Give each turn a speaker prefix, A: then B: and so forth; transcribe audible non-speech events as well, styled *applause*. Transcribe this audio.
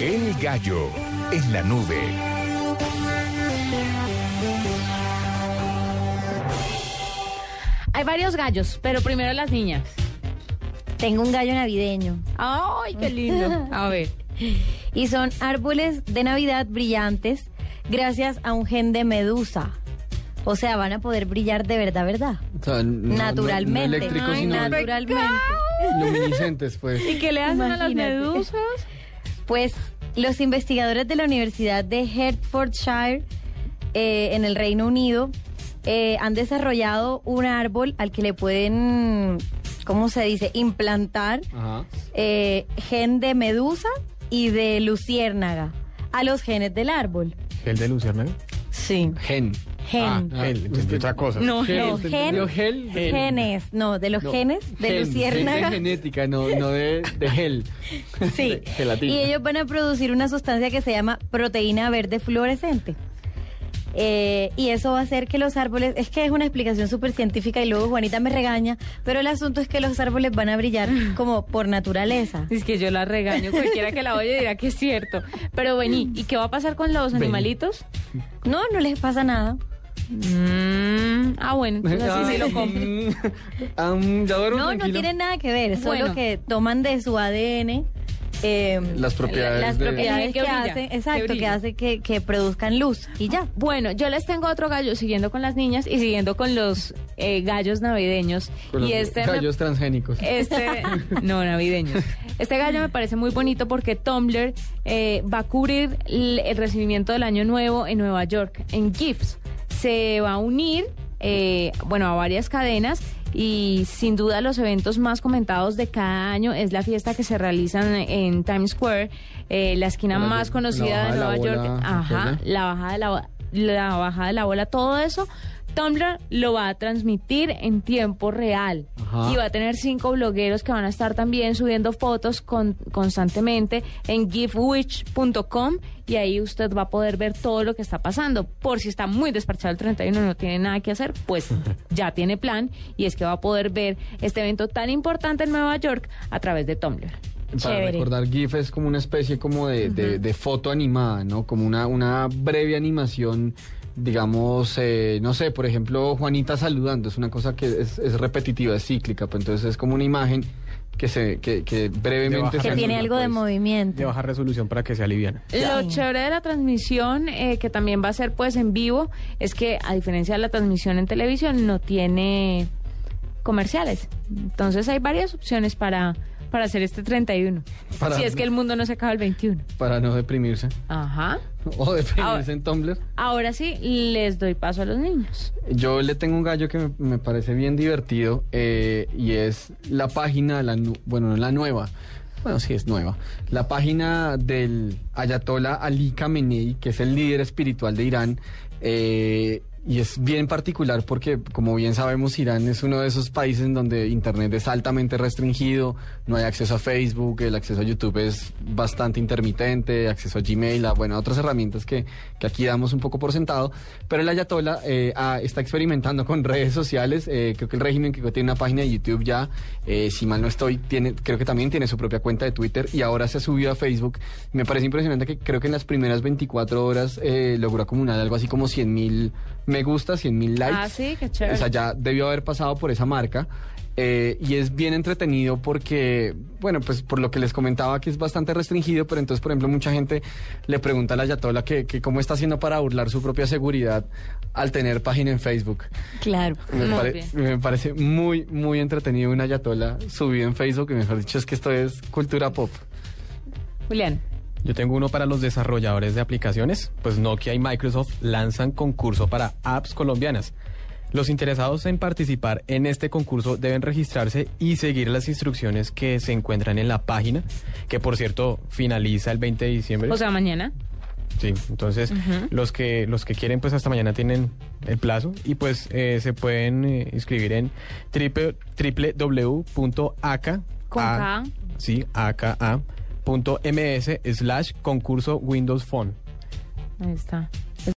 A: El gallo en la nube.
B: Hay varios gallos, pero primero las niñas.
C: Tengo un gallo navideño.
B: ¡Ay, qué lindo! A ver. *laughs*
C: Y son árboles de Navidad brillantes gracias a un gen de medusa. O sea, van a poder brillar de verdad, ¿verdad?
D: O sea, no- no-
C: Naturalmente.
D: No, eléctricos,
B: Ay,
D: sino
C: Naturalmente.
D: luminiscentes, pues.
B: ¿Y qué le hacen a las medusas?
C: Pues los investigadores de la Universidad de Hertfordshire eh, en el Reino Unido eh, han desarrollado un árbol al que le pueden, ¿cómo se dice?, implantar
D: Ajá.
C: eh, gen de medusa y de luciérnaga a los genes del árbol.
E: ¿Gel de luciérnaga?
C: Sí.
D: Gen.
C: Gen.
E: Ah, gel, entendí otra cosa.
B: No,
D: Gen.
C: No,
D: ¿usted
C: gen-
D: entendió gel?
E: gen.
C: Genes, no, de los
D: No,
C: genes de
D: gen,
C: luciérnaga.
D: de genética, no, no de, de gel. *laughs*
C: Sí.
D: De gelatina.
C: Y ellos van a producir una sustancia que se llama proteína verde fluorescente. Eh, y eso va a hacer que los árboles, es que es una explicación súper científica y luego Juanita me regaña, pero el asunto es que los árboles van a brillar *laughs* como por naturaleza.
B: Es que yo la regaño. Cualquiera que la oye dirá que es cierto. Pero vení, ¿y qué va a pasar con los animalitos?
C: No, no les pasa nada.
B: Mm, ah, bueno, entonces así sí lo compro. *laughs*
D: Mm, ya duermo
C: No, no
D: tranquilo.
C: tienen nada que ver, solo
B: Bueno.
C: que toman de su ADN eh,
D: Las propiedades
C: las
D: de-
C: propiedades
B: Que
C: que, hacen, exacto, que, hace que, que produzcan luz y ya.
B: Bueno, yo les tengo otro gallo siguiendo con las niñas y siguiendo con los eh, gallos navideños.
D: Con los
B: y este me-
D: gallos transgénicos.
B: Este, *laughs* no, navideños. Este gallo me parece muy bonito porque Tumblr eh, va a cubrir el, el recibimiento del año nuevo en Nueva York, en GIFs. Se va a unir, eh, bueno, a varias cadenas y sin duda los eventos más comentados de cada año es la fiesta que se realiza en, Times Square, eh, la esquina
D: La-
B: más conocida de Nueva York.
D: bola,
B: Ajá,
D: ¿verdad?
B: la bajada de la, la bajada de la bola, todo eso. Tumblr lo va a transmitir en tiempo real
D: Ajá.
B: y va a tener cinco blogueros que van a estar también subiendo fotos con- constantemente en gifwitch.com y ahí usted va a poder ver todo lo que está pasando. Por si está muy desparchado el 31 y no tiene nada que hacer, pues *laughs* ya tiene plan y es que va a poder ver este evento tan importante en Nueva York a través de Tumblr.
D: Para
C: Chévere.
D: recordar, GIF es como una especie como de, de- de foto animada, ¿no? Como una, una breve animación, digamos, eh, no sé, por ejemplo, Juanita saludando, es una cosa que es, es repetitiva, es cíclica, pues entonces es como una imagen que se que, que brevemente
C: Que tiene algo de
D: pues.
C: movimiento.
E: De baja resolución para que se alivian.
B: Lo
C: Sí.
B: chévere de la transmisión, eh, que también va a ser pues en vivo, es que a diferencia de la transmisión en televisión, no tiene comerciales. Entonces hay varias opciones para, para hacer este 31.
D: Para-
B: Si es que el mundo no se acaba el 21.
D: Para no deprimirse.
B: Ajá.
D: O deprimirse
B: Ahora-
D: en Tumblr.
B: Ahora sí, les doy paso a los niños.
D: Yo le tengo un gallo que me, me parece bien divertido eh, y es la página, la bueno, no la nueva, bueno, sí es nueva, la página del Ayatollah Ali Khamenei, que es el líder espiritual de Irán. eh, y es bien particular porque, como bien sabemos, Irán es uno de esos países en donde Internet es altamente restringido, no hay acceso a Facebook, el acceso a YouTube es bastante intermitente, acceso a Gmail, a, bueno, a otras herramientas que, que aquí damos un poco por sentado. Pero el Ayatollah eh, ah, está experimentando con *laughs* redes sociales, eh, creo que el régimen que tiene una página de YouTube ya, eh, si mal no estoy, tiene, creo que también tiene su propia cuenta de Twitter y ahora se ha subido a Facebook. Me parece impresionante que creo que en las primeras 24 horas eh, logró acumular algo así como 100 mil me gusta, 100 mil likes.
B: Ah, sí, qué chévere.
D: O sea, ya debió haber pasado por esa marca. eh, y es bien entretenido porque, bueno, pues por lo que les comentaba que es bastante restringido, pero entonces, por ejemplo, mucha gente le pregunta a la Ayatollah que, que cómo está haciendo para burlar su propia seguridad al tener página en Facebook.
C: Claro.
D: Me,
B: Muy
D: pare-
B: bien.
D: me parece muy, muy entretenido una Ayatollah subido en Facebook y mejor dicho es que esto es cultura pop.
B: Julián.
E: Yo tengo uno para los desarrolladores de aplicaciones. Pues Nokia y Microsoft lanzan concurso para apps colombianas. Los interesados en participar en este concurso deben registrarse y seguir las instrucciones que se encuentran en la página, que por cierto finaliza el 20 de diciembre.
B: O sea, mañana.
E: Sí, entonces los que los que quieren pues hasta mañana tienen el plazo y pues eh, se pueden eh, inscribir en triple, www.aka
B: Con K.
E: sí, aka.ms slash concurso Windows Phone.
B: Ahí está.